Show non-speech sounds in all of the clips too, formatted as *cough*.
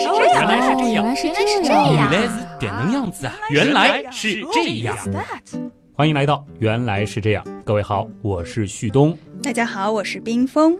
是这样，原来是这样，原来是这原样，原来是这样子啊！原来是这样。欢迎来到原来是这样，各位好，我是旭东。大家好，我是冰峰。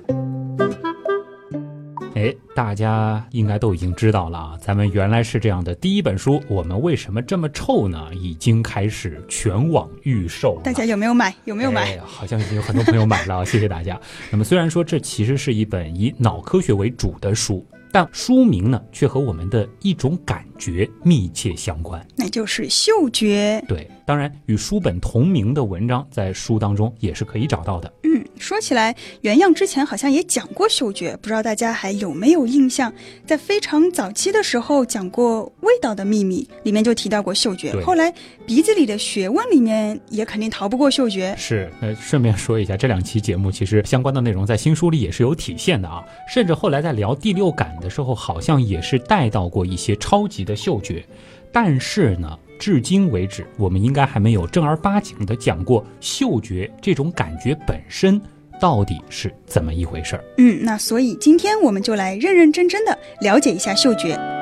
哎，大家应该都已经知道了啊，咱们原来是这样的第一本书，我们为什么这么臭呢？已经开始全网预售了。大家有没有买？有没有买？哎好像已经有很多朋友买了，谢谢大家。那么虽然说这其实是一本以脑科学为主的书，但书名呢却和我们的一种感觉密切相关。那就是嗅觉。对，当然与书本同名的文章在书当中也是可以找到的。嗯，说起来，原样之前好像也讲过嗅觉，不知道大家还有没有印象？在非常早期的时候讲过《味道的秘密》，里面就提到过嗅觉。后来鼻子里的学问里面也肯定逃不过嗅觉。是，那，顺便说一下，这两期节目其实相关的内容在新书里也是有体现的啊。甚至后来在聊第六感的时候，好像也是带到过一些超级的嗅觉。但是呢，至今为止，我们应该还没有正儿八经的讲过嗅觉这种感觉本身到底是怎么一回事儿。嗯，那所以今天我们就来认认真真的了解一下嗅觉。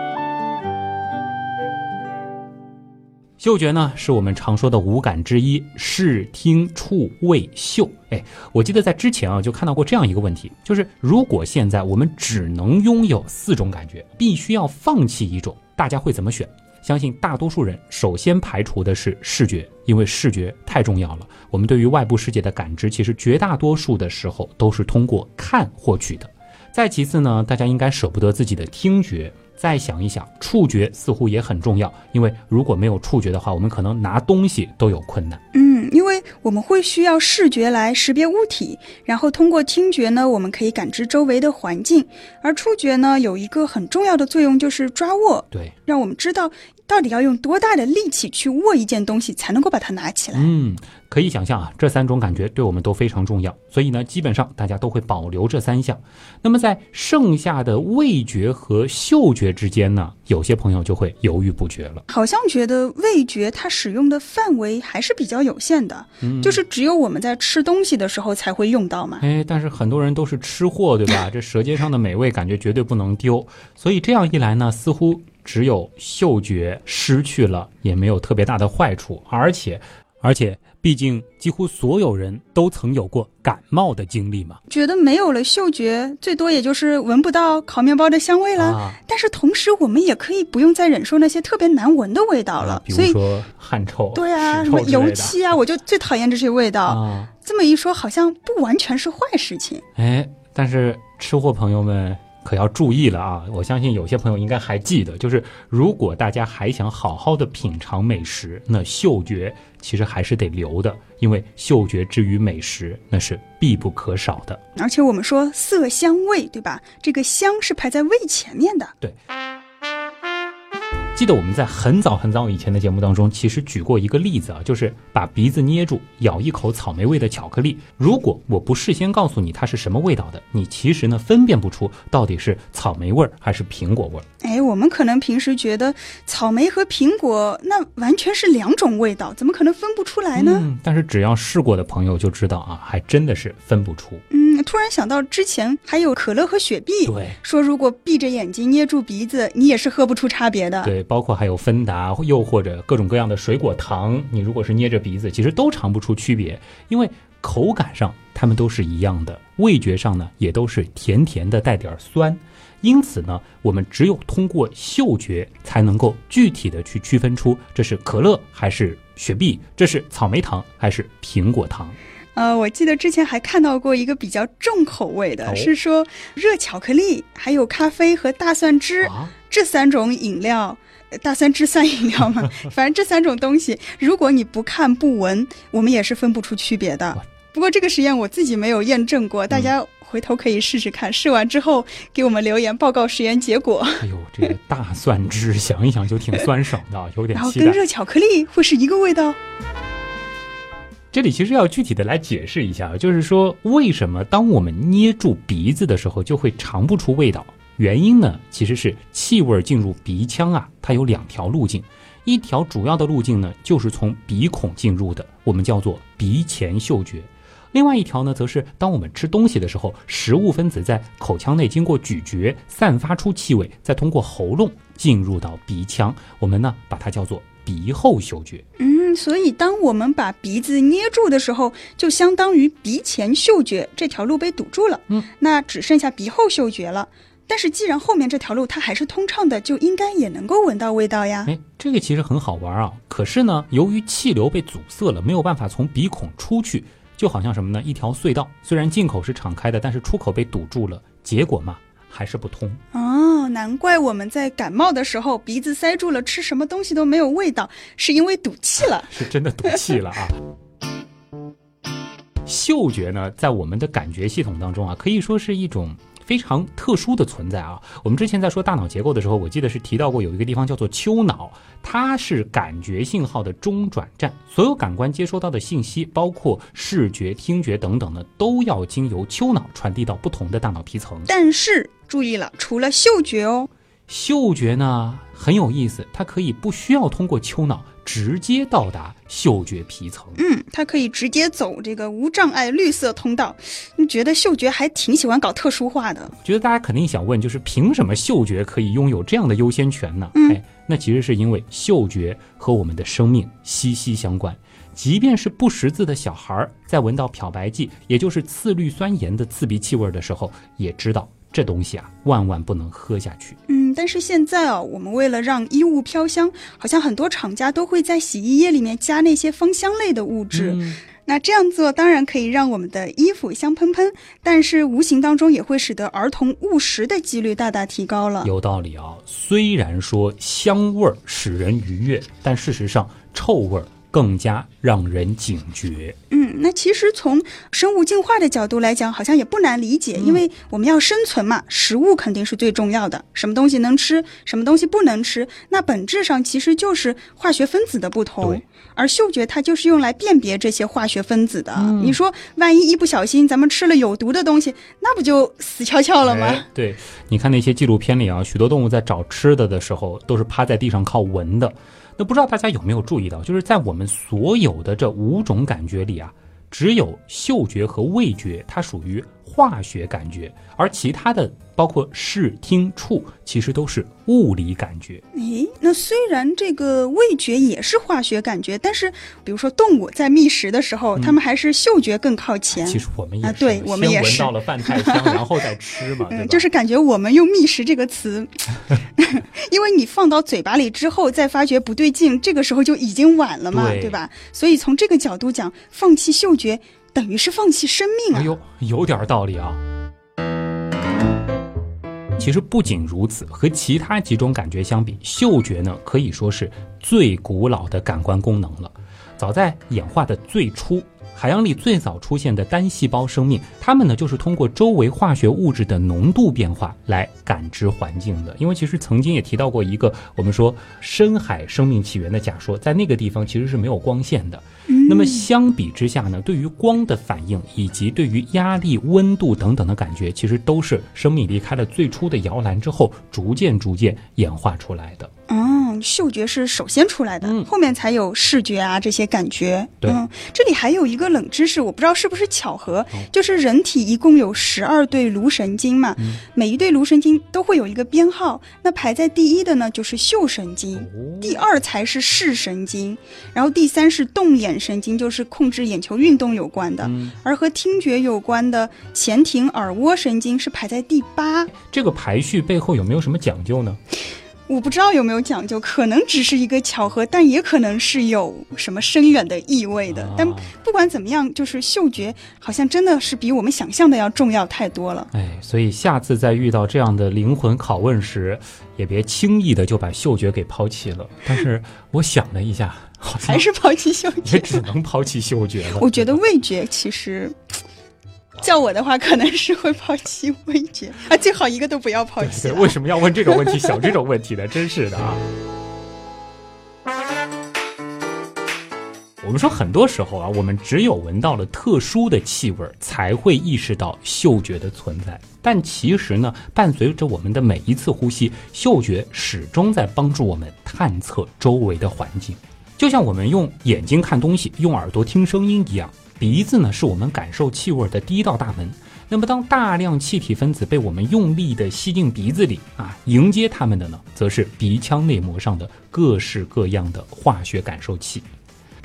嗅觉呢，是我们常说的五感之一，视听触味嗅。哎，我记得在之前啊，就看到过这样一个问题，就是如果现在我们只能拥有四种感觉，必须要放弃一种，大家会怎么选？相信大多数人首先排除的是视觉，因为视觉太重要了。我们对于外部世界的感知，其实绝大多数的时候都是通过看获取的。再其次呢，大家应该舍不得自己的听觉。再想一想，触觉似乎也很重要，因为如果没有触觉的话，我们可能拿东西都有困难。嗯，因为我们会需要视觉来识别物体，然后通过听觉呢，我们可以感知周围的环境，而触觉呢，有一个很重要的作用，就是抓握，对，让我们知道到底要用多大的力气去握一件东西，才能够把它拿起来。嗯，可以想象啊，这三种感觉对我们都非常重要，所以呢，基本上大家都会保留这三项。那么在剩下的味觉和嗅觉之间呢，有些朋友就会犹豫不决了。好像觉得味觉它使用的范围还是比较有限的，嗯就是只有我们在吃东西的时候才会用到嘛。哎，但是很多人都是吃货，对吧？这舌尖上的美味感觉绝对不能丢，所以这样一来呢，似乎只有嗅觉失去了，也没有特别大的坏处，而且，而且，毕竟几乎所有人都曾有过感冒的经历嘛。觉得没有了嗅觉，最多也就是闻不到烤面包的香味了。啊，但是同时，我们也可以不用再忍受那些特别难闻的味道了。啊比如说汗臭、对啊，什么油漆啊，我就最讨厌这些味道。啊。这么一说，好像不完全是坏事情。哎，但是吃货朋友们可要注意了啊！我相信有些朋友应该还记得，就是如果大家还想好好的品尝美食，那嗅觉其实还是得留的，因为嗅觉之于美食那是必不可少的。而且我们说色香味，对吧？这个香是排在味前面的。记得我们在很早很早以前的节目当中，其实举过一个例子啊，就是把鼻子捏住，咬一口草莓味的巧克力。如果我不事先告诉你它是什么味道的，你其实呢分辨不出到底是草莓味儿还是苹果味儿。哎，我们可能平时觉得草莓和苹果那完全是两种味道，怎么可能分不出来呢？嗯，但是只要试过的朋友就知道啊，还真的是分不出。嗯，突然想到之前还有可乐和雪碧，对说如果闭着眼睛捏住鼻子，你也是喝不出差别的。对，包括还有芬达，又或者各种各样的水果糖，你如果是捏着鼻子，其实都尝不出区别，因为口感上它们都是一样的，味觉上呢也都是甜甜的，带点酸。因此呢，我们只有通过嗅觉才能够具体的去区分出这是可乐还是雪碧，这是草莓糖还是苹果糖。呃，我记得之前还看到过一个比较重口味的，哦是说热巧克力、还有咖啡和大蒜汁、啊，这三种饮料。呃大蒜汁三饮料嘛？*laughs* 反正这三种东西，如果你不看不闻，我们也是分不出区别的。不过这个实验我自己没有验证过，大家回头可以试试看。试完之后给我们留言报告实验结果，哎呦，这个大蒜汁想一想就挺酸爽的，有点然后。跟热巧克力会是一个味道。这里其实要具体的来解释一下，就是说为什么当我们捏住鼻子的时候就会尝不出味道？原因呢，其实是气味进入鼻腔啊，它有两条路径，一条主要的路径呢就是从鼻孔进入的，我们叫做鼻前嗅觉。另外一条呢，则是当我们吃东西的时候，食物分子在口腔内经过咀嚼散发出气味，再通过喉咙进入到鼻腔，我们呢把它叫做鼻后嗅觉。嗯，所以当我们把鼻子捏住的时候，就相当于鼻前嗅觉这条路被堵住了。嗯，那只剩下鼻后嗅觉了。但是既然后面这条路它还是通畅的，就应该也能够闻到味道呀。哎，这个其实很好玩啊。可是呢，由于气流被阻塞了，没有办法从鼻孔出去，就好像什么呢？一条隧道，虽然进口是敞开的，但是出口被堵住了，结果嘛，还是不通。哦，难怪我们在感冒的时候鼻子塞住了，吃什么东西都没有味道，是因为堵气了。*laughs* 是真的堵气了啊。嗅觉呢，在我们的感觉系统当中啊，可以说是一种。非常特殊的存在啊！我们之前在说大脑结构的时候，我记得是提到过有一个地方叫做丘脑，它是感觉信号的中转站，所有感官接收到的信息，包括视觉、听觉等等呢，都要经由丘脑传递到不同的大脑皮层。但是注意了，除了嗅觉哦，嗅觉呢很有意思，它可以不需要通过丘脑。直接到达嗅觉皮层，嗯，它可以直接走这个无障碍绿色通道。你觉得嗅觉还挺喜欢搞特殊化的？觉得大家肯定想问，就是凭什么嗅觉可以拥有这样的优先权呢？哎，那其实是因为嗅觉和我们的生命息息相关。即便是不识字的小孩，在闻到漂白剂，也就是次氯酸盐的刺鼻气味的时候，也知道。这东西啊，万万不能喝下去。嗯，但是现在啊，我们为了让衣物飘香，好像很多厂家都会在洗衣液里面加那些芳香类的物质。那这样做当然可以让我们的衣服香喷喷，但是无形当中也会使得儿童误食的几率大大提高了。有道理啊，虽然说香味儿使人愉悦，但事实上臭味儿。更加让人警觉。嗯，那其实从生物进化的角度来讲，好像也不难理解，因为我们要生存嘛，食物肯定是最重要的。什么东西能吃，什么东西不能吃，那本质上其实就是化学分子的不同。而嗅觉它就是用来辨别这些化学分子的。你说，万一一不小心咱们吃了有毒的东西，那不就死翘翘了吗？对，你看那些纪录片里啊，许多动物在找吃的的时候，都是趴在地上靠闻的。那不知道大家有没有注意到，就是在我们所有的这五种感觉里啊，只有嗅觉和味觉，它属于化学感觉，而其他的。包括视听触，其实都是物理感觉。诶，那虽然这个味觉也是化学感觉，但是比如说动物在觅食的时候，它们还是嗅觉更靠前。其实我们也啊，对我们也是闻到了饭菜香，*laughs* 然后再吃嘛，嗯？就是感觉我们用觅食这个词，*laughs* 因为你放到嘴巴里之后再发觉不对劲，这个时候就已经晚了嘛，对吧？所以从这个角度讲，放弃嗅觉等于是放弃生命啊！哎呦，有点道理啊。其实不仅如此，和其他几种感觉相比，嗅觉呢可以说是最古老的感官功能了。早在演化的最初，海洋里最早出现的单细胞生命，它们呢就是通过周围化学物质的浓度变化来感知环境的。因为其实曾经也提到过一个我们说深海生命起源的假说，在那个地方其实是没有光线的。那么相比之下呢，对于光的反应以及对于压力、温度等等的感觉，其实都是生命离开了最初的摇篮之后，逐渐逐渐演化出来的。嗯，嗅觉是首先出来的，后面才有视觉啊这些感觉。对，这里还有一个冷知识，我不知道是不是巧合，就是人体一共有十二对颅神经嘛，每一对颅神经都会有一个编号。那排在第一的呢，就是嗅神经，第二才是视神经，然后第三是动眼神经，就是控制眼球运动有关的，而和听觉有关的前庭耳蜗神经是排在第八。这个排序背后有没有什么讲究呢？我不知道有没有讲究，可能只是一个巧合，但也可能是有什么深远的意味的。但不管怎么样，就是嗅觉好像真的是比我们想象的要重要太多了。哎，所以下次在遇到这样的灵魂拷问时，也别轻易的就把嗅觉给抛弃了。但是我想了一下，还是抛弃嗅觉，也只能抛弃嗅觉了。我觉得味觉其实。叫我的话，可能是会抛弃味觉啊，最好一个都不要抛弃。为什么要问这种问题，想这种问题呢？真是的啊！我们说，很多时候啊，我们只有闻到了特殊的气味，才会意识到嗅觉的存在。但其实呢，伴随着我们的每一次呼吸，嗅觉始终在帮助我们探测周围的环境，就像我们用眼睛看东西，用耳朵听声音一样。鼻子呢是我们感受气味的第一道大门。那么，当大量气体分子被我们用力的吸进鼻子里啊，迎接它们的呢，则是鼻腔内膜上的各式各样的化学感受器。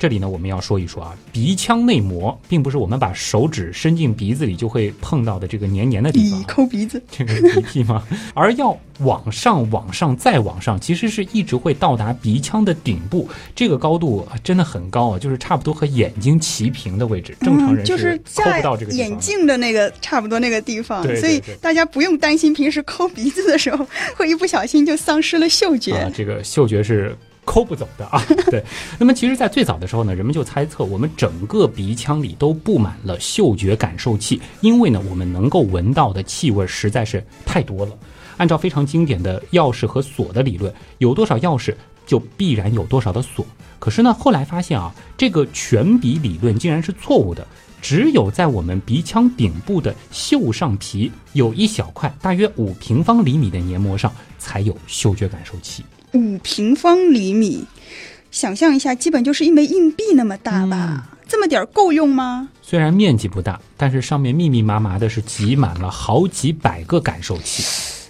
这里呢，我们要说一说啊，鼻腔内膜并不是我们把手指伸进鼻子里就会碰到的这个黏黏的地方，抠鼻子，这个鼻涕吗？*laughs* 而要往上、往上再往上，其实是一直会到达鼻腔的顶部，这个高度真的很高啊，就是差不多和眼睛齐平的位置，正常人是抠不到这个眼镜的那个差不多那个地方，所以大家不用担心平时抠鼻子的时候会一不小心就丧失了嗅觉。啊，这个嗅觉是。抠不走的啊，*laughs* 对。那么其实，在最早的时候呢，人们就猜测，我们整个鼻腔里都布满了嗅觉感受器，因为呢，我们能够闻到的气味实在是太多了。按照非常经典的钥匙和锁的理论，有多少钥匙就必然有多少的锁。可是呢，后来发现啊，这个全鼻理论竟然是错误的。只有在我们鼻腔顶部的嗅上皮有一小块，大约五平方厘米的黏膜上，才有嗅觉感受器。五平方厘米，想象一下，基本就是一枚硬币那么大吧？这么点儿够用吗？虽然面积不大，但是上面密密麻麻的是挤满了好几百个感受器。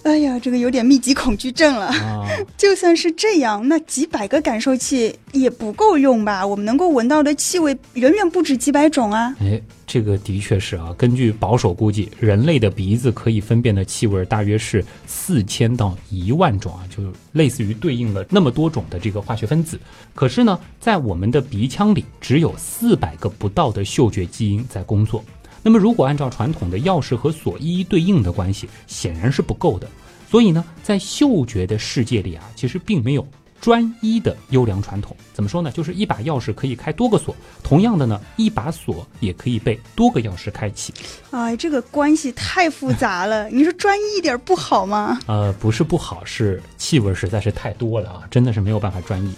哎呀，这个有点密集恐惧症了。*laughs* 就算是这样，那几百个感受器也不够用吧？我们能够闻到的气味远远不止几百种啊！哎，这个的确是啊。根据保守估计，人类的鼻子可以分辨的气味大约是四千到一万种啊，就类似于对应了那么多种的这个化学分子。可是呢，在我们的鼻腔里，只有四百个不到的嗅觉基因在工作。那么，如果按照传统的钥匙和锁一一对应的关系，显然是不够的。所以呢，在嗅觉的世界里啊，其实并没有专一的优良传统。怎么说呢？就是一把钥匙可以开多个锁，同样的呢，一把锁也可以被多个钥匙开启。哎，这个关系太复杂了。你说专一一点不好吗？呃，不是不好，是气味实在是太多了啊，真的是没有办法专一。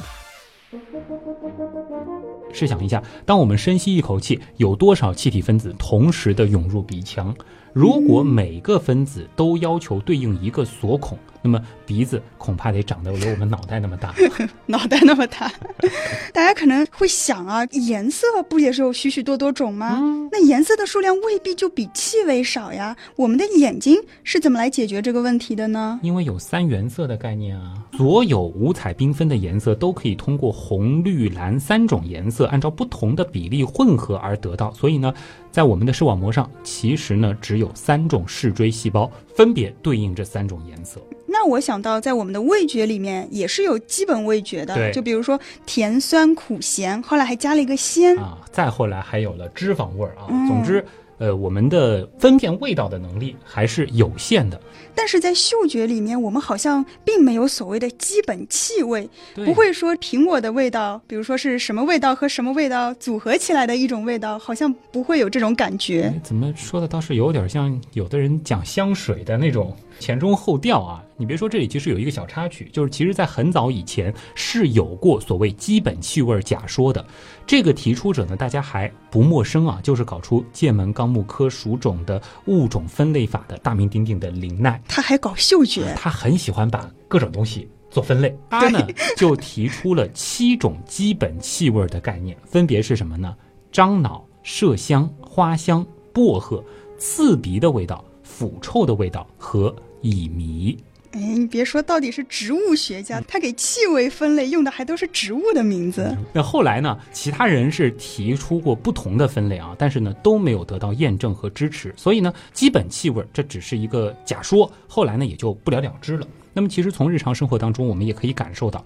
试想一下，当我们深吸一口气，有多少气体分子同时的涌入鼻腔？如果每个分子都要求对应一个锁孔，那么鼻子恐怕得长得有我们脑袋那么大。*laughs* 脑袋那么大，*laughs* 大家可能会想啊，颜色不也是有许许多多种吗？那颜色的数量未必就比气味少呀。我们的眼睛是怎么来解决这个问题的呢？因为有三原色的概念啊，所有五彩缤纷的颜色都可以通过红、绿、蓝三种颜色按照不同的比例混合而得到。所以呢，在我们的视网膜上，其实呢只有。三种视锥细胞分别对应这三种颜色。那我想到，在我们的味觉里面也是有基本味觉的，就比如说甜、酸、苦、咸，后来还加了一个鲜啊，再后来还有了脂肪味儿啊。总之。呃，我们的分辨味道的能力还是有限的，但是在嗅觉里面，我们好像并没有所谓的基本气味，不会说苹果的味道，比如说是什么味道和什么味道组合起来的一种味道，好像不会有这种感觉。怎么说的倒是有点像有的人讲香水的那种。前中后调啊，你别说，这里其实有一个小插曲，就是其实，在很早以前是有过所谓基本气味假说的。这个提出者呢，大家还不陌生啊，就是搞出剑门纲目科属种的物种分类法的大名鼎鼎的林奈。他还搞嗅觉，他很喜欢把各种东西做分类。他呢，就提出了七种基本气味的概念，分别是什么呢？樟脑、麝香、花香、薄荷、刺鼻的味道、腐臭的味道和。乙醚，哎，你别说，到底是植物学家，他给气味分类用的还都是植物的名字。那后来呢？其他人是提出过不同的分类啊，但是呢都没有得到验证和支持，所以呢，基本气味这只是一个假说，后来呢也就不了了之了。那么其实从日常生活当中，我们也可以感受到。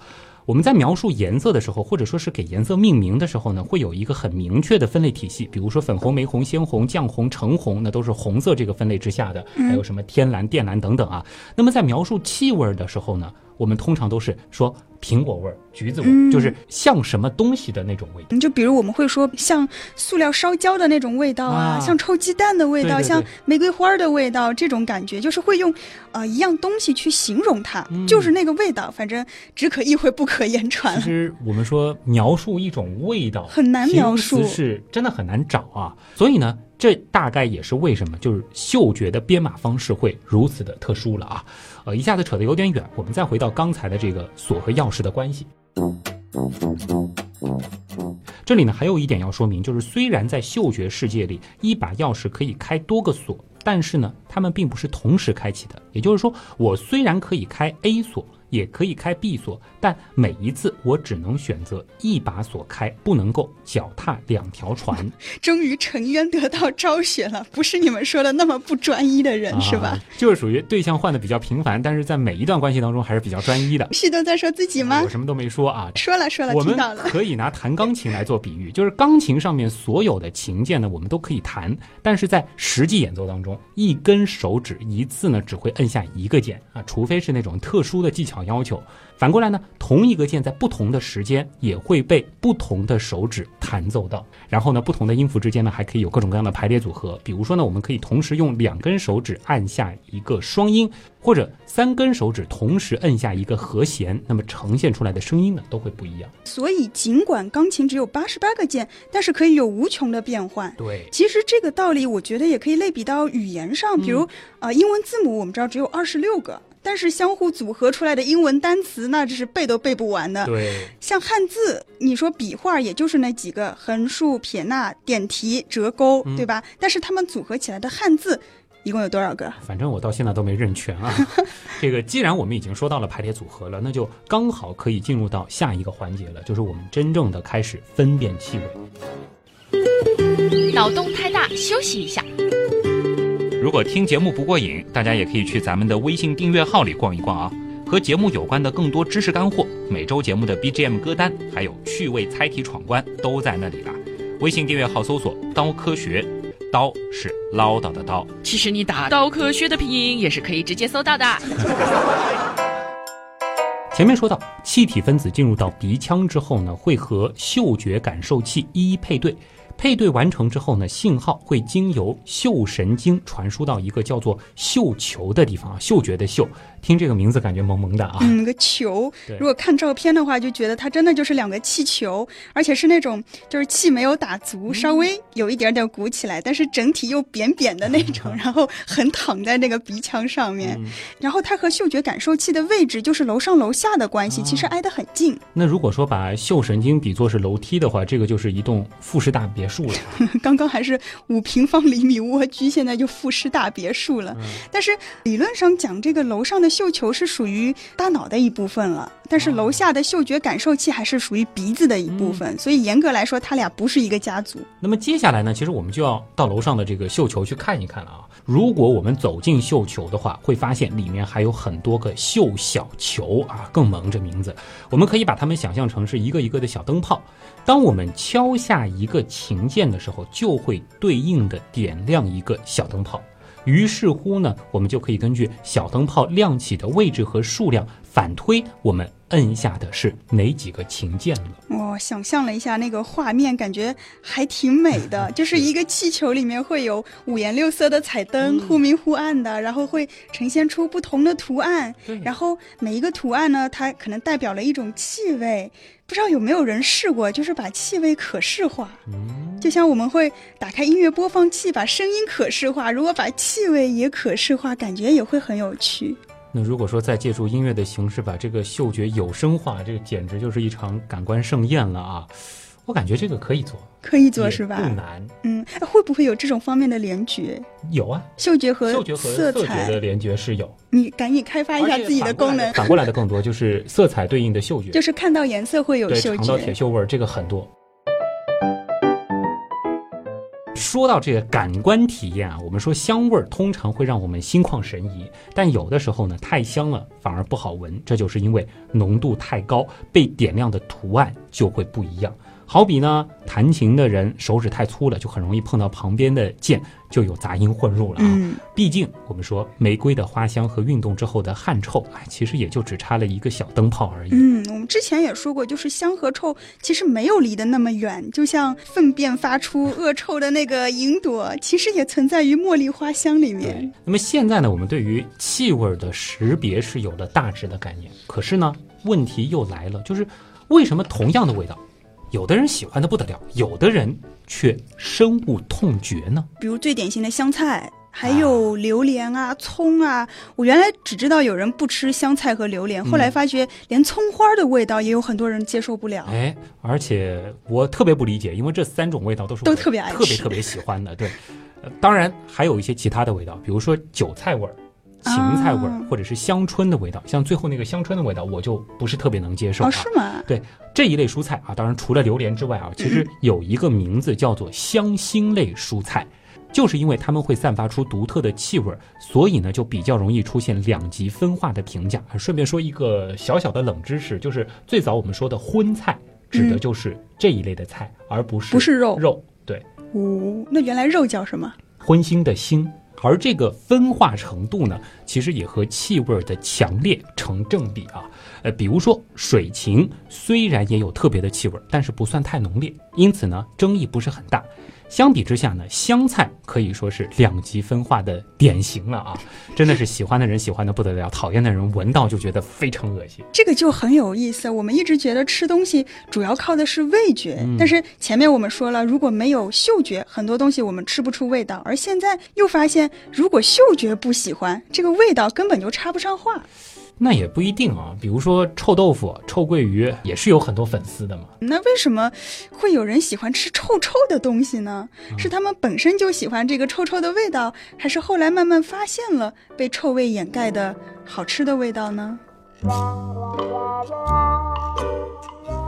我们在描述颜色的时候，或者说是给颜色命名的时候呢，会有一个很明确的分类体系。比如说粉红、玫红、鲜红、绛红、橙红，那都是红色这个分类之下的。还有什么天蓝、靛蓝等等啊。那么在描述气味的时候呢，我们通常都是说。苹果味儿、橘子味儿，就是像什么东西的那种味道。就比如我们会说像塑料烧焦的那种味道啊，像臭鸡蛋的味道，像玫瑰花的味道，这种感觉就是会用啊一样东西去形容它，就是那个味道，反正只可意会不可言传。其实我们说描述一种味道很难描述，是真的很难找啊。所以呢，这大概也是为什么就是嗅觉的编码方式会如此的特殊了啊。呃，一下子扯得有点远，我们再回到刚才的这个锁和钥匙的关系。这里呢还有一点要说明，就是虽然在嗅觉世界里，一把钥匙可以开多个锁，但是呢，它们并不是同时开启的。也就是说，我虽然可以开 A 锁。也可以开闭锁，但每一次我只能选择一把锁开，不能够脚踏两条船。*laughs* 终于沉冤得到昭雪了，不是你们说的那么不专一的人，是吧？就是属于对象换的比较频繁，但是在每一段关系当中还是比较专一的。旭东在说自己吗？我什么都没说啊。说了说了，我们可以拿弹钢琴来做比喻，*laughs* 就是钢琴上面所有的琴键呢，我们都可以弹，但是在实际演奏当中，一根手指一次呢只会摁下一个键啊，除非是那种特殊的技巧。要求，反过来呢，同一个键在不同的时间也会被不同的手指弹奏到。然后呢，不同的音符之间呢，还可以有各种各样的排列组合。比如说呢，我们可以同时用两根手指按下一个双音，或者三根手指同时摁下一个和弦，那么呈现出来的声音呢，都会不一样。所以，尽管钢琴只有八十八个键，但是可以有无穷的变换。对，其实这个道理，我觉得也可以类比到语言上，比如啊，英文字母我们知道只有二十六个。但是相互组合出来的英文单词，那这是背都背不完的。对，像汉字，你说笔画也就是那几个横竖撇捺点提折钩，对吧？但是它们组合起来的汉字，一共有多少个？反正我到现在都没认全啊。*laughs* 这个既然我们已经说到了排列组合了，那就刚好可以进入到下一个环节了，就是我们真正的开始分辨气味。脑洞太大，休息一下。如果听节目不过瘾，大家也可以去咱们的微信订阅号里逛一逛啊，和节目有关的更多知识干货，每周节目的 BGM 歌单，还有趣味猜题闯关都在那里了。微信订阅号搜索“刀科学”，刀是唠叨的刀。其实你打“刀科学”的拼音也是可以直接搜到的。前面说到，气体分子进入到鼻腔之后呢，会和嗅觉感受器一一配对。配对完成之后呢，信号会经由嗅神经传输到一个叫做嗅球的地方啊，嗅觉的嗅。听这个名字感觉萌萌的啊，嗯，个球。如果看照片的话，就觉得它真的就是两个气球，而且是那种就是气没有打足，稍微有一点点鼓起来，但是整体又扁扁的那种，*laughs* 然后横躺在那个鼻腔上面。然后它和嗅觉感受器的位置就是楼上楼下的关系，其实挨得很近。那如果说把嗅神经比作是楼梯的话，这个就是一栋复式大别墅了。*laughs* 刚刚还是五平方厘米蜗居，现在就复式大别墅了。但是理论上讲，这个楼上的。绣球是属于大脑的一部分了，但是楼下的嗅觉感受器还是属于鼻子的一部分，所以严格来说，它俩不是一个家族。那么接下来呢，其实我们就要到楼上的这个绣球去看一看了啊。如果我们走进绣球的话，会发现里面还有很多个绣小球啊，更萌这名字。我们可以把它们想象成是一个一个的小灯泡，当我们敲下一个琴键的时候，就会对应的点亮一个小灯泡。于是乎呢，我们就可以根据小灯泡亮起的位置和数量反推，我们摁下的是哪几个琴键了。我想象了一下那个画面，感觉还挺美的。*laughs* 就是一个气球里面会有五颜六色的彩灯，忽明忽暗的，然后会呈现出不同的图案。然后每一个图案呢，它可能代表了一种气味。不知道有没有人试过，就是把气味可视化。就像我们会打开音乐播放器，把声音可视化，如果把气味也可视化，感觉也会很有趣。那如果说再借助音乐的形式把这个嗅觉有声化，这个简直就是一场感官盛宴了啊！我感觉这个可以做，可以做是吧？不难。嗯，会不会有这种方面的联觉？有啊，嗅觉和嗅觉和色彩的联觉是有。你赶紧开发一下自己的功能。反过来的更多，就是色彩对应的嗅觉，就是看到颜色会有嗅觉。尝到铁锈味儿，这个很多。说到这个感官体验啊，我们说香味儿通常会让我们心旷神怡，但有的时候呢，太香了反而不好闻，这就是因为浓度太高，被点亮的图案就会不一样。好比呢，弹琴的人手指太粗了，就很容易碰到旁边的键，就有杂音混入了啊。毕竟我们说玫瑰的花香和运动之后的汗臭，哎，其实也就只差了一个小灯泡而已。嗯，我们之前也说过，就是香和臭其实没有离得那么远，就像粪便发出恶臭的那个云朵，其实也存在于茉莉花香里面。那么现在呢，我们对于气味的识别是有了大致的概念，可是呢，问题又来了，就是为什么同样的味道？有的人喜欢的不得了，有的人却深恶痛绝呢。比如最典型的香菜，还有榴莲啊、葱啊。我原来只知道有人不吃香菜和榴莲，后来发觉连葱花的味道也有很多人接受不了。哎，而且我特别不理解，因为这三种味道都是我都特别爱吃特别特别喜欢的。对，呃当然还有一些其他的味道，比如说韭菜味儿。芹菜味儿啊，或者是香椿的味道，像最后那个香椿的味道，我就不是特别能接受啊。哦，是吗？对这一类蔬菜啊，当然除了榴莲之外啊，其实有一个名字叫做香辛类蔬菜，就是因为它们会散发出独特的气味儿，所以呢就比较容易出现两极分化的评价。啊顺便说一个小小的冷知识，就是最早我们说的荤菜，指的就是这一类的菜，而不是不是肉肉对。哦，那原来肉叫什么？荤腥的腥，而这个分化程度呢，其实也和气味的强烈成正比啊。呃，比如说水芹，虽然也有特别的气味，但是不算太浓烈，因此呢，争议不是很大。相比之下呢，香菜可以说是两极分化的典型了啊！*laughs* 真的是喜欢的人喜欢的不得了，讨厌的人闻到就觉得非常恶心。这个就很有意思。我们一直觉得吃东西主要靠的是味觉，嗯但是前面我们说了，如果没有嗅觉，很多东西我们吃不出味道。而现在又发现，如果嗅觉不喜欢，这个味道根本就插不上话。那也不一定啊，比如说臭豆腐、臭鳜鱼也是有很多粉丝的嘛。那为什么会有人喜欢吃臭臭的东西呢？是他们本身就喜欢这个臭臭的味道，还是后来慢慢发现了被臭味掩盖的好吃的味道呢？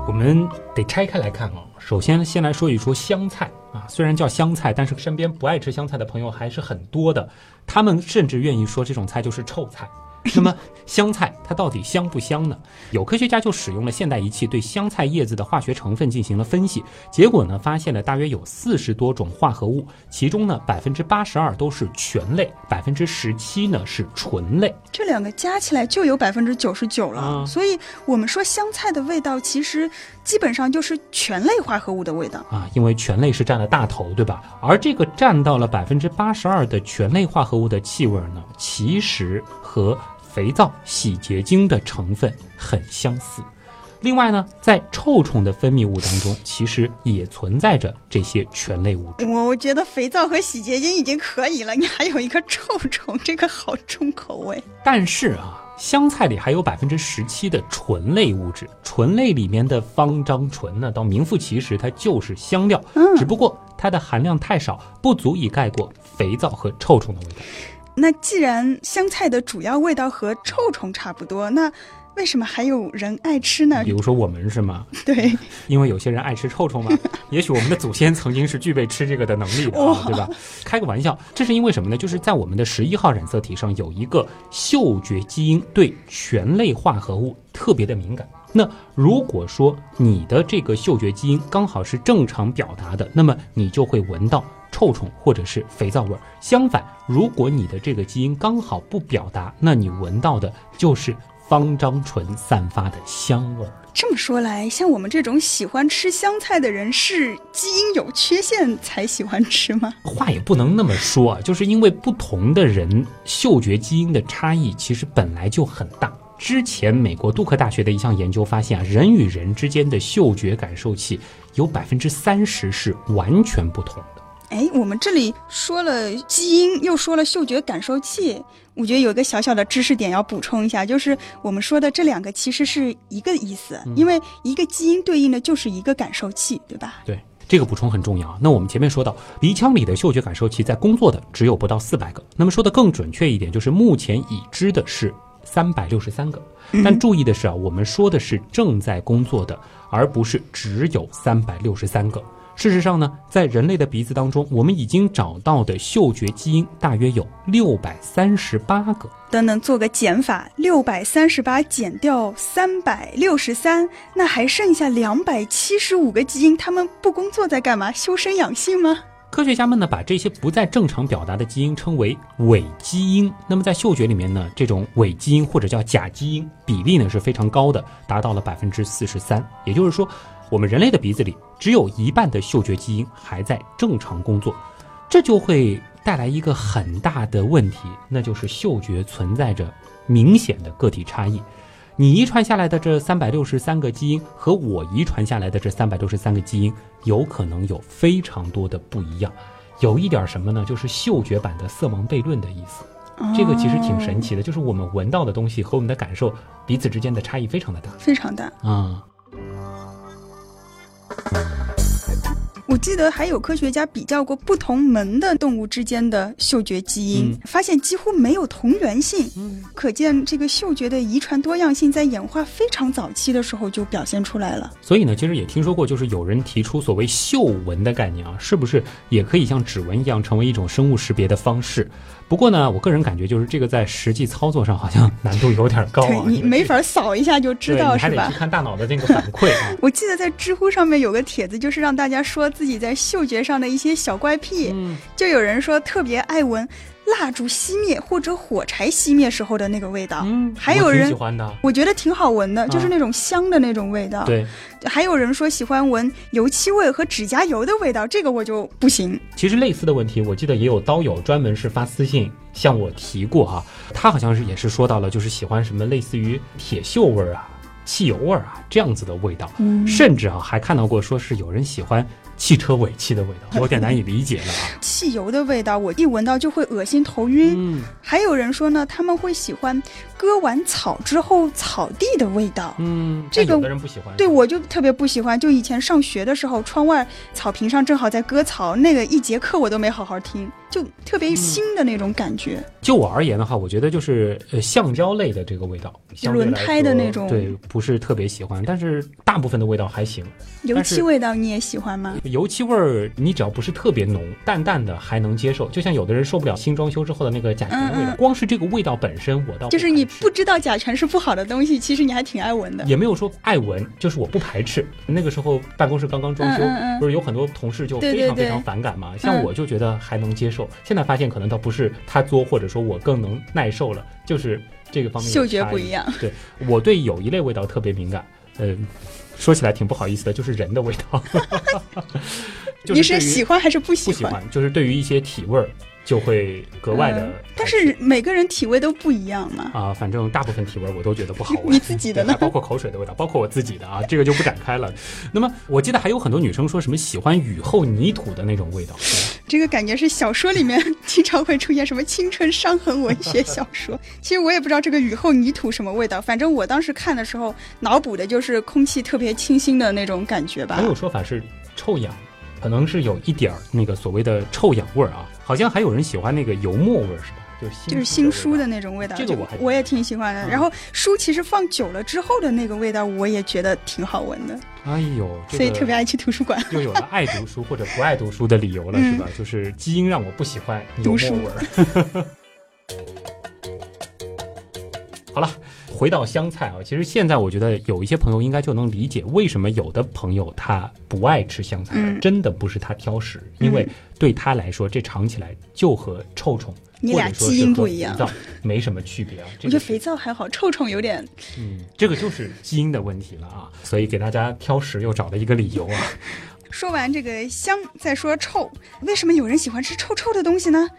我们得拆开来看啊。首先，先来说一说香菜啊，虽然叫香菜，但是身边不爱吃香菜的朋友还是很多的。他们甚至愿意说这种菜就是臭菜。那么香菜它到底香不香呢？有科学家就使用了现代仪器对香菜叶子的化学成分进行了分析，结果呢发现了大约有四十多种化合物，其中呢百分之八十二都是醛类，百分之十七呢是醇类。这两个加起来就有百分之九十九了，啊所以我们说香菜的味道其实基本上就是醛类化合物的味道。啊，因为醛类是占了大头，对吧？而这个占到了百分之八十二的醛类化合物的气味呢，其实和肥皂、洗洁精的成分很相似。另外呢，在臭虫的分泌物当中，其实也存在着这些醛类物质。我我觉得肥皂和洗洁精已经可以了，你还有一个臭虫，这个好重口味。但是啊，香菜里还有百分之十七的醇类物质，醇类里面的方樟醇呢，倒名副其实，它就是香料，嗯只不过它的含量太少，不足以盖过肥皂和臭虫的味道。那既然香菜的主要味道和臭虫差不多，那为什么还有人爱吃呢比？如说我们是吗？*laughs* 对，因为有些人爱吃臭虫嘛，*laughs* 也许我们的祖先曾经是具备吃这个的能力的啊，对吧？开个玩笑，这是因为什么呢？就是在我们的十一号染色体上有一个嗅觉基因对醛类化合物特别的敏感。那如果说你的这个嗅觉基因刚好是正常表达的，那么你就会闻到臭虫或者是肥皂味儿。相反，如果你的这个基因刚好不表达，那你闻到的就是方樟醇散发的香味儿。这么说来，像我们这种喜欢吃香菜的人，是基因有缺陷才喜欢吃吗？话也不能那么说啊，就是因为不同的人嗅觉基因的差异其实本来就很大。之前美国杜克大学的一项研究发现啊，人与人之间的嗅觉感受器有百分之三十是完全不同的。哎，我们这里说了基因，又说了嗅觉感受器，我觉得有一个小小的知识点要补充一下，就是我们说的这两个其实是一个意思，因为一个基因对应的就是一个感受器，对吧？对，这个补充很重要啊。那我们前面说到，鼻腔里的嗅觉感受器在工作的只有不到四百个。那么说的更准确一点，就是目前已知的是三百六十三个。但注意的是啊，我们说的是正在工作的，而不是只有三百六十三个。事实上呢，在人类的鼻子当中，我们已经找到的嗅觉基因大约有六百三十八个。等等，做个减法，六百三十八减掉三百六十三，那还剩下两百七十五个基因，他们不工作在干嘛？修身养性吗？科学家们呢，把这些不再正常表达的基因称为伪基因。那么在嗅觉里面呢，这种伪基因或者叫假基因比例呢是非常高的，达到了百分之四十三。也就是说，我们人类的鼻子里只有一半的嗅觉基因还在正常工作，这就会带来一个很大的问题，那就是嗅觉存在着明显的个体差异。你遗传下来的这三百六十三个基因和我遗传下来的这三百六十三个基因，有可能有非常多的不一样。有一点什么呢？就是嗅觉版的色盲悖论的意思。这个其实挺神奇的，就是我们闻到的东西和我们的感受彼此之间的差异非常的大，非常大啊。我记得还有科学家比较过不同门的动物之间的嗅觉基因，发现几乎没有同源性。嗯，可见这个嗅觉的遗传多样性在演化非常早期的时候就表现出来了。所以呢，其实也听说过，就是有人提出所谓嗅闻的概念啊，是不是也可以像指纹一样成为一种生物识别的方式？不过呢，我个人感觉就是这个在实际操作上好像难度有点高啊，你没法扫一下就知道是吧？还得看大脑的那个反馈啊。*laughs* 我记得在知乎上面有个帖子，就是让大家说自己在嗅觉上的一些小怪癖，嗯就有人说特别爱闻。蜡烛熄灭或者火柴熄灭时候的那个味道，嗯，还有人喜欢的，我觉得挺好闻的，就是那种香的那种味道。对，还有人说喜欢闻油漆味和指甲油的味道，这个我就不行。其实类似的问题，我记得也有刀友专门是发私信向我提过哈，他好像是也是说到了，就是喜欢什么类似于铁锈味儿啊、汽油味儿啊这样子的味道，嗯甚至啊还看到过说是有人喜欢。汽车尾气的味道 *laughs* 有点难以理解了啊！汽油的味道，我一闻到就会恶心头晕。嗯，还有人说呢，他们会喜欢割完草之后草地的味道。嗯，这个有的人不喜欢。对，我就特别不喜欢。就以前上学的时候，窗外草坪上正好在割草，那个一节课我都没好好听，就特别腥的那种感觉。就我而言的话，我觉得就是呃橡胶类的这个味道，轮胎的那种，对，不是特别喜欢。但是大部分的味道还行。油漆味道你也喜欢吗？油漆味儿，你只要不是特别浓，淡淡的还能接受。就像有的人受不了新装修之后的那个甲醛味道，光是这个味道本身，我倒就是你不知道甲醛是不好的东西，其实你还挺爱闻的。也没有说爱闻，就是我不排斥。那个时候办公室刚刚装修，不是有很多同事就非常非常反感嘛？像我就觉得还能接受。现在发现可能倒不是他作，或者说我更能耐受了，就是这个方面嗅觉不一样。对我对有一类味道特别敏感，嗯。说起来挺不好意思的，就是人的味道。*laughs* 你是喜欢还是不喜欢？不喜欢，就是对于一些体味儿。就会格外的，但是每个人体味都不一样嘛。啊，反正大部分体味我都觉得不好闻。你自己的呢？包括口水的味道，包括我自己的啊，这个就不展开了。那么我记得还有很多女生说什么喜欢雨后泥土的那种味道。*laughs* 这个感觉是小说里面经常会出现什么青春伤痕文学小说。*laughs* 其实我也不知道这个雨后泥土什么味道，反正我当时看的时候脑补的就是空气特别清新的那种感觉吧。还有说法是臭氧。可能是有一点儿那个所谓的臭氧味儿啊，好像还有人喜欢那个油墨味儿，是吧？就是就是新书的那种味道，这个我还我也挺喜欢的。然后书其实放久了之后的那个味道，我也觉得挺好闻的。哎呦，所以特别爱去图书馆，*laughs* 又有了爱读书或者不爱读书的理由了，是吧？就是基因让我不喜欢油墨味儿。*laughs* 好了。回到香菜啊，其实现在我觉得有一些朋友应该就能理解为什么有的朋友他不爱吃香菜，真的不是他挑食，因为对他来说这尝起来就和臭虫，你俩基因不一样，没什么区别啊。我觉得肥皂还好，臭虫有点，嗯，这个就是基因的问题了啊。所以给大家挑食又找了一个理由啊。*laughs* 说完这个香，再说臭，为什么有人喜欢吃臭臭的东西呢？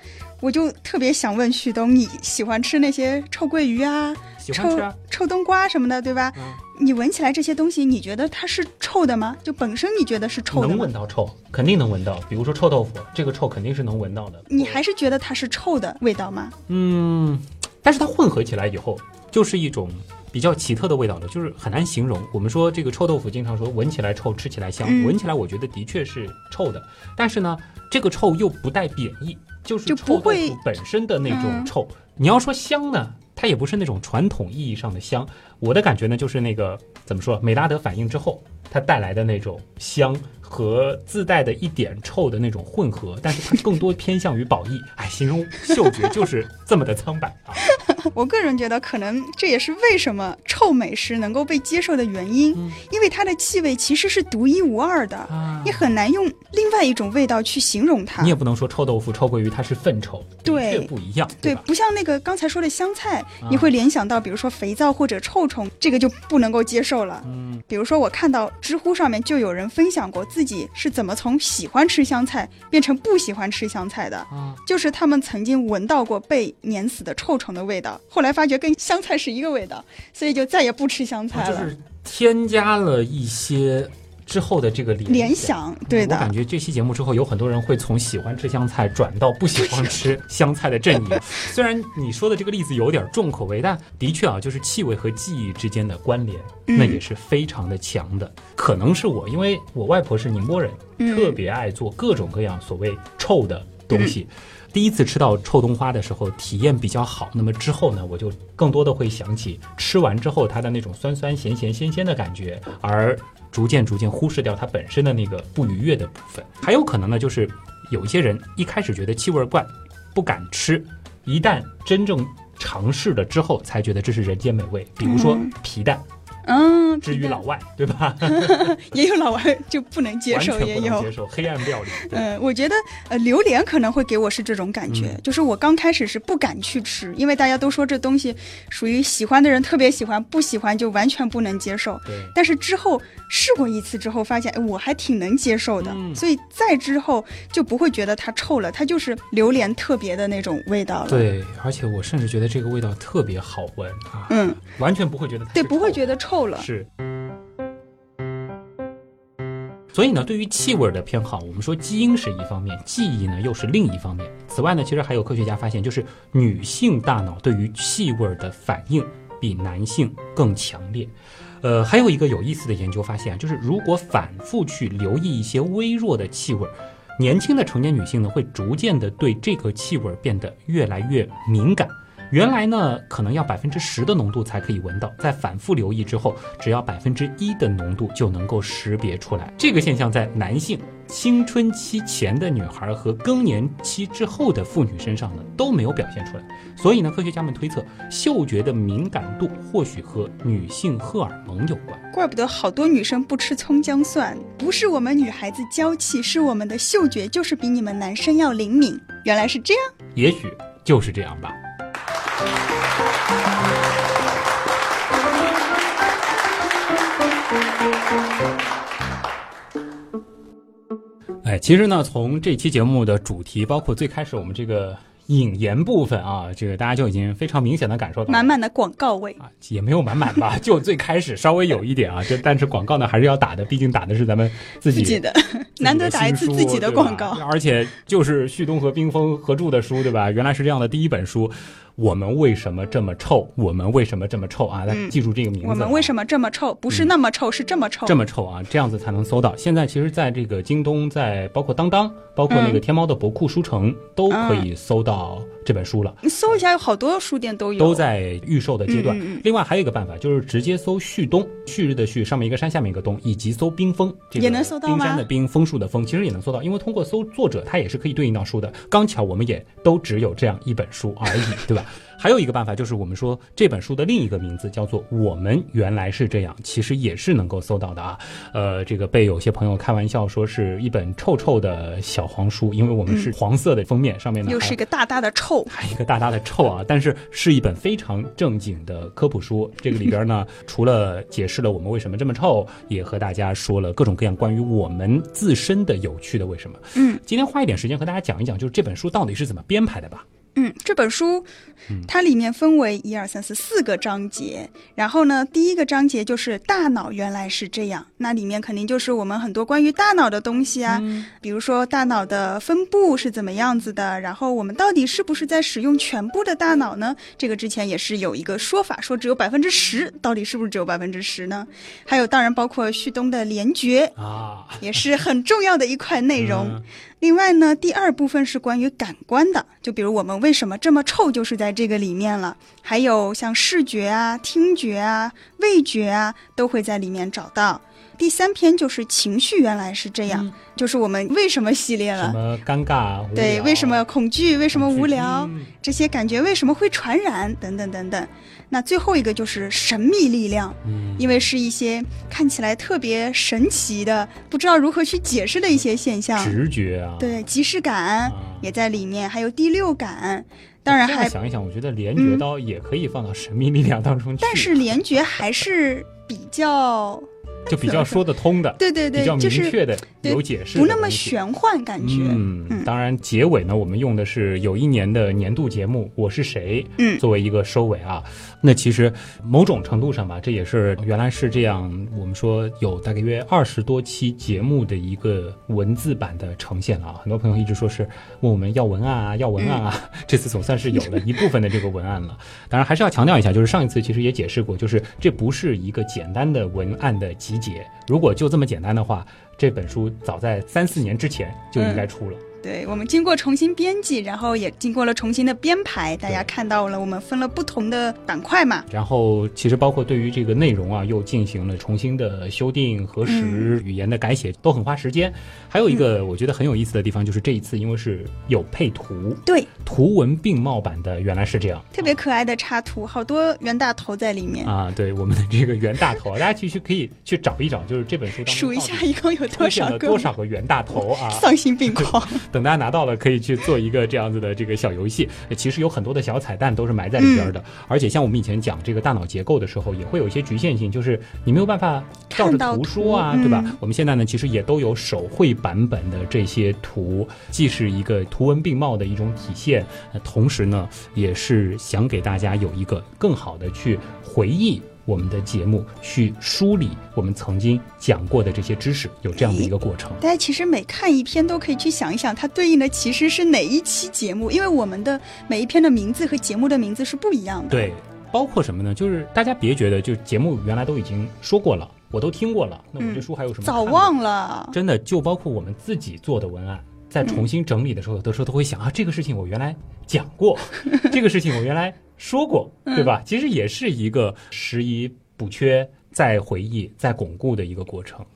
我就特别想问旭东，你喜欢吃那些臭鳜鱼啊？臭臭冬瓜什么的，对吧？你闻起来这些东西，你觉得它是臭的吗？就本身你觉得是臭的？能闻到臭，肯定能闻到。比如说臭豆腐，这个臭肯定是能闻到的。你还是觉得它是臭的味道吗？嗯，但是它混合起来以后，就是一种比较奇特的味道了，就是很难形容。我们说这个臭豆腐，经常说闻起来臭，吃起来香。闻起来我觉得的确是臭的，但是呢，这个臭又不带贬义，就是臭豆腐本身的那种臭。你要说香呢？它也不是那种传统意义上的香，我的感觉呢，就是那个怎么说，美拉德反应之后，它带来的那种香。和自带的一点臭的那种混合，但是它更多偏向于褒义。哎，形容嗅觉就是这么的苍白啊！*laughs* 我个人觉得，可能这也是为什么臭美食能够被接受的原因，因为它的气味其实是独一无二的，你很难用另外一种味道去形容它。你也不能说臭豆腐、臭鳜鱼它是粪臭，对，不一样。对，不像那个刚才说的香菜，你会联想到比如说肥皂或者臭虫，这个就不能够接受了。嗯，比如说我看到知乎上面就有人分享过自。自己是怎么从喜欢吃香菜变成不喜欢吃香菜的？就是他们曾经闻到过被碾死的臭虫的味道，后来发觉跟香菜是一个味道，所以就再也不吃香菜了。就是添加了一些之后的这个联联想，对的我感。觉这期节目之后，有很多人会从喜欢吃香菜转到不喜欢吃香菜的阵营。*laughs* 虽然你说的这个例子有点重口味，但的确啊，就是气味和记忆之间的关联，嗯那也是非常的强的。可能是我，因为我外婆是宁波人，嗯特别爱做各种各样所谓臭的东西。第一次吃到臭冬花的时候，体验比较好。那么之后呢，我就更多的会想起吃完之后它的那种酸酸咸咸鲜鲜的感觉，而逐渐逐渐忽视掉它本身的那个不愉悦的部分。还有可能呢，就是有一些人一开始觉得气味怪，不敢吃，一旦真正尝试了之后，才觉得这是人间美味。比如说皮蛋，至于老外，对吧？*laughs* 也有老外就不能接受，也有不能接。受黑暗料理。嗯，我觉得呃，榴莲可能会给我是这种感觉，嗯就是我刚开始是不敢去吃，因为大家都说这东西属于喜欢的人特别喜欢，不喜欢就完全不能接受。对。但是之后试过一次之后，发现哎，我还挺能接受的，嗯所以再之后就不会觉得它臭了，它就是榴莲特别的那种味道了。，对，而且我甚至觉得这个味道特别好闻啊，嗯，完全不会觉得它对，不会觉得臭了。是。所以呢，对于气味的偏好，我们说基因是一方面，记忆呢又是另一方面。此外呢，其实还有科学家发现，就是女性大脑对于气味的反应比男性更强烈。呃，还有一个有意思的研究发现啊，就是如果反复去留意一些微弱的气味，年轻的成年女性呢，会逐渐的对这个气味变得越来越敏感。原来呢，可能要百分之十的浓度才可以闻到，在反复留意之后，只要百分之一的浓度就能够识别出来。这个现象在男性、青春期前的女孩和更年期之后的妇女身上呢都没有表现出来。所以呢，科学家们推测，嗅觉的敏感度或许和女性荷尔蒙有关。怪不得好多女生不吃葱姜蒜，不是我们女孩子娇气，是我们的嗅觉就是比你们男生要灵敏。原来是这样。也许就是这样吧。哎，其实呢，从这期节目的主题，包括最开始我们这个引言部分啊，这个大家就已经非常明显的感受到了满满的广告味。啊，也没有满满吧，*laughs* 就最开始稍微有一点啊，这但是广告呢还是要打的，毕竟打的是咱们自己自己的，难得打一次自己的广告。而且就是旭东和冰峰合著的书，对吧？原来是这样的第一本书，我们为什么这么臭？我们为什么这么臭啊？大家嗯记住这个名字。我们为什么这么臭？不是那么臭，是这么臭。这么臭啊？这样子才能搜到。现在其实，在这个京东，在包括当当，包括那个嗯天猫的博库书城，都可以搜到这本书了。你搜一下，有好多书店都有。都在预售的阶段。嗯嗯嗯另外还有一个办法，就是直接搜旭东，旭日的旭，上面一个山，下面一个东，以及搜冰封，这个也能搜到吗冰山的冰，枫树的枫，其实也能搜到，因为通过搜作者，它也是可以对应到书的。刚巧我们也都只有这样一本书而已，对吧？还有一个办法就是我们说这本书的另一个名字叫做《我们原来是这样》，其实也是能够搜到的啊。呃，这个被有些朋友开玩笑说是一本臭臭的小黄书，因为我们是黄色的封面，上面呢又是一个大大的臭。*laughs* 还一个大大的臭啊，*laughs* 但是是一本非常正经的科普书。这个里边呢，*laughs* 除了解释了我们为什么这么臭，也和大家说了各种各样关于我们自身的有趣的为什么。嗯，今天花一点时间和大家讲一讲，就是这本书到底是怎么编排的吧。嗯，这本书它里面分为一二三四四个章节，然后呢，第一个章节就是大脑原来是这样，那里面肯定就是我们很多关于大脑的东西啊，比如说大脑的分布是怎么样子的，然后我们到底是不是在使用全部的大脑呢？这个之前也是有一个说法，说只有百分之十，到底是不是只有百分之十呢？还有当然包括旭东的联觉，啊，也是很重要的一块内容。嗯另外呢，第二部分是关于感官的，就比如我们为什么这么臭，就是在这个里面了。还有像视觉啊、听觉啊、味觉啊，都会在里面找到。第三篇就是情绪，原来是这样，就是我们为什么系列了。什么尴尬？对，为什么恐惧？为什么无聊？嗯这些感觉为什么会传染？等等等等。那最后一个就是神秘力量，嗯因为是一些看起来特别神奇的，不知道如何去解释的一些现象。直觉啊，对，即视感啊也在里面，还有第六感，当然还，想一想，我觉得联觉刀也可以放到神秘力量当中去，但是联觉还是比较，就比较说得通的，对对对比较，明确的。对有解释，不那么。玄幻感觉。嗯，当然，结尾呢，我们用的是有一年的年度节目《我是谁》嗯作为一个收尾啊。那其实某种程度上吧，这也是原来是这样，我们说有大概约二十多期节目的一个文字版的呈现了啊。很多朋友一直说是问我们要文案啊，要文案啊，*laughs* 这次总算是有了一部分的这个文案了。当然，还是要强调一下，就是上一次其实也解释过，就是这不是一个简单的文案的集结。如果就这么简单的话，这本书早在三四年之前就应该出了。对我们经过重新编辑，然后也经过了重新的编排，大家看到了我们分了不同的板块嘛。然后，其实包括对于这个内容啊，又进行了重新的修订、核实、语言的改写，都很花时间。还有一个我觉得很有意思的地方，就是这一次因为是有配图，对，图文并茂版的，原来是这样特别可爱的插图，好多袁大头在里面。啊。对，我们的这个袁大头，大家其实可以去找一找，就是这本书当中数一下一共有多少个多少个袁大头啊？丧心病狂。等大家拿到了，可以去做一个这样子的这个小游戏。呃其实有很多的小彩蛋都是埋在里边的，嗯而且像我们以前讲这个大脑结构的时候，也会有一些局限性，就是你没有办法照着图说啊，图对吧？嗯我们现在呢，其实也都有手绘版本的这些图，既是一个图文并茂的一种体现，呃同时呢，也是想给大家有一个更好的去回忆。我们的节目去梳理我们曾经讲过的这些知识，有这样的一个过程。大家其实每看一篇都可以去想一想，它对应的其实是哪一期节目，因为我们的每一篇的名字和节目的名字是不一样的。对，包括什么呢？就是大家别觉得，就节目原来都已经说过了，我都听过了，那我这书还有什么、嗯早忘？了。真的，就包括我们自己做的文案，在重新整理的时候，有的时候都会想啊，这个事情我原来讲过，这个事情我原来说过，对吧？其实也是一个拾遗补缺、再回忆、再巩固的一个过程。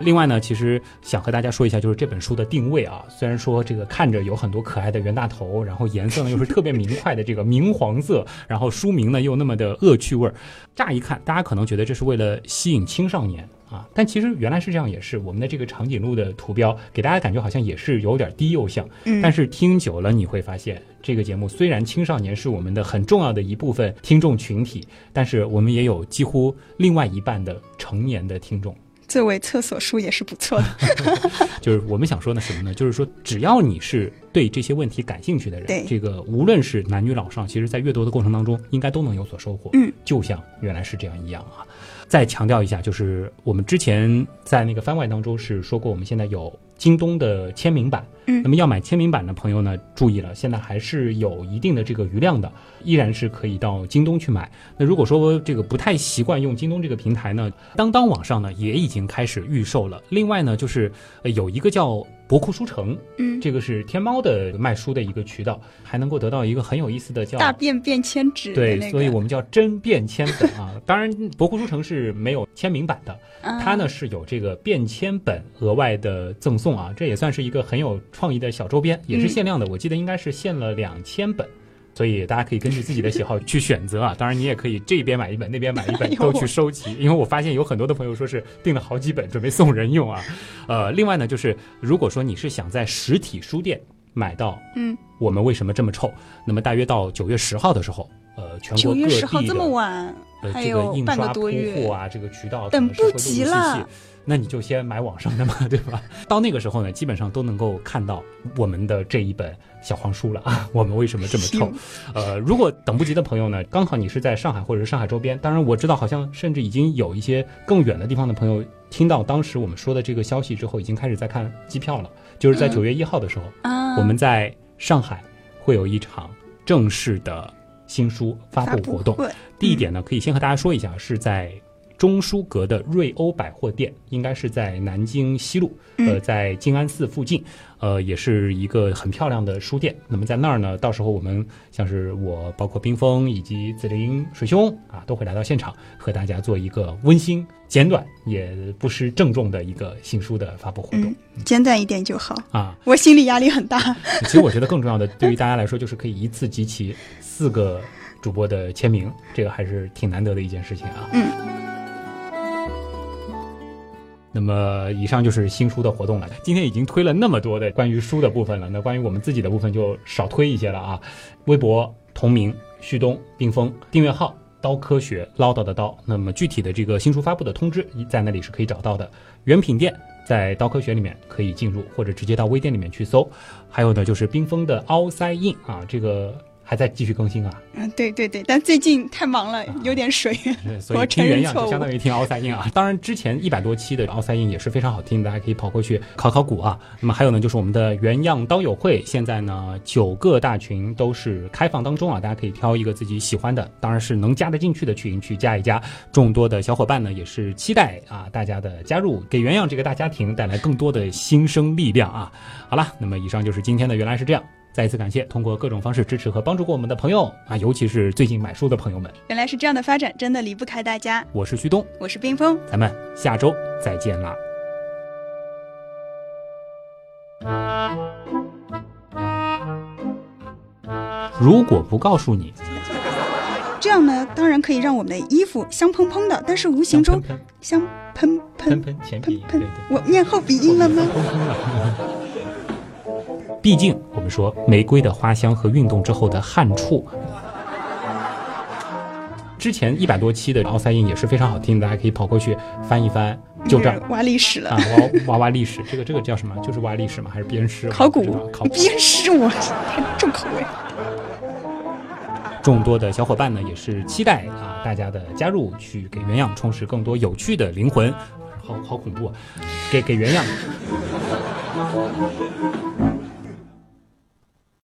另外呢，其实想和大家说一下，就是这本书的定位啊。虽然说这个看着有很多可爱的袁大头，然后颜色呢又是特别明快的这个明黄色，然后书名呢又那么的恶趣味儿，乍一看大家可能觉得这是为了吸引青少年啊，但其实原来是这样，也是我们的这个长颈鹿的图标给大家感觉好像也是有点低幼向，嗯但是听久了你会发现，这个节目虽然青少年是我们的很重要的一部分听众群体，但是我们也有几乎另外一半的成年的听众。作为厕所书也是不错的。*laughs* *laughs* 就是我们想说的什么呢？就是说，只要你是对这些问题感兴趣的人，这个无论是男女老少，其实在阅读的过程当中，应该都能有所收获。嗯，就像原来是这样一样啊。再强调一下，就是我们之前在那个番外当中是说过，我们现在有京东的签名版。嗯那么要买签名版的朋友呢，注意了，现在还是有一定的这个余量的，依然是可以到京东去买。那如果说这个不太习惯用京东这个平台呢，当当网上呢也已经开始预售了。另外呢，就是呃有一个叫博库书城，嗯，这个是天猫的卖书的一个渠道，还能够得到一个很有意思的叫大便便签纸对，那个，所以我们叫真便签本啊。*laughs* 当然，博库书城是没有签名版的，啊它呢是有这个便签本额外的赠送啊，这也算是一个很有创意的小周边，也是限量的，我记得应该是限了两千本。所以大家可以根据自己的喜好去选择啊，*laughs* 当然你也可以这边买一本，那边买一本都去收集，*laughs* 因为我发现有很多的朋友说是订了好几本准备送人用啊。呃，另外呢，就是如果说你是想在实体书店买到嗯，我们为什么这么臭？那么大约到九月十号的时候，呃，全国九各地月十号这么的这个还有半印刷铺个多月货，啊，这个渠道等不及了。那你就先买网上的嘛，*laughs* 对吧？到那个时候呢，基本上都能够看到我们的这一本小黄书了啊。*laughs* 我们为什么这么臭？呃，如果等不及的朋友呢，刚好你是在上海或者是上海周边，当然我知道好像甚至已经有一些更远的地方的朋友听到当时我们说的这个消息之后，已经开始在看机票了。就是在嗯九月一号的时候，啊，我们在上海会有一场正式的新书发发布活动。会地点呢，可以先和大家说一下，是在中书阁的瑞欧百货店，应该是在南京西路，呃，嗯在静安寺附近，呃，也是一个很漂亮的书店。那么在那儿呢，到时候我们像是我，包括冰峰以及紫菱水兄啊，都会来到现场，和大家做一个温馨、简短，也不失郑重的一个新书的发布活动、嗯，简短一点就好。啊。我心里压力很大。其实我觉得更重要的，对于大家来说，就是可以一次集齐四个主播的签名，这个还是挺难得的一件事情啊。嗯。那么，以上就是新书的活动了。今天已经推了那么多的关于书的部分了，那关于我们自己的部分就少推一些了啊。微博同名旭东冰峰订阅号刀科学唠叨的刀。那么具体的这个新书发布的通知，在那里是可以找到的。原品店在刀科学里面可以进入，或者直接到微店里面去搜。还有呢，就是冰封的凹塞印啊，这个。还在继续更新啊？嗯，对对对，但最近太忙了，有点水。*laughs* 所以听原样就相当于听奥赛音啊。当然，之前一百多期的奥赛音也是非常好听，大家可以跑过去考考古啊。那么还有呢，就是我们的原样刀友会，现在呢九个大群都是开放当中啊，大家可以挑一个自己喜欢的，当然是能加得进去的群去加一加。众多的小伙伴呢也是期待啊大家的加入，给原样这个大家庭带来更多的新生力量啊。好了，那么以上就是今天的原来是这样。再一次感谢通过各种方式支持和帮助过我们的朋友啊，尤其是最近买书的朋友们。原来是这样的发展，真的离不开大家。我是旭东，我是冰峰，咱们下周再见啦。如果不告诉你，*laughs* 这样呢，当然可以让我们的衣服香喷喷的，但是无形中香喷喷喷喷喷喷，我念后鼻音了吗？毕竟，我们说玫瑰的花香和运动之后的汗触。之前一百多期的奥赛印也是非常好听的，大家可以跑过去翻一翻，就这挖历史了啊，挖挖挖历史。这个这个叫什么？就是挖历史吗？还是鞭尸？考古？考鞭尸？我太重口味。众多的小伙伴呢，也是期待啊大家的加入，去给原样充实更多有趣的灵魂。好好恐怖啊！给给原样。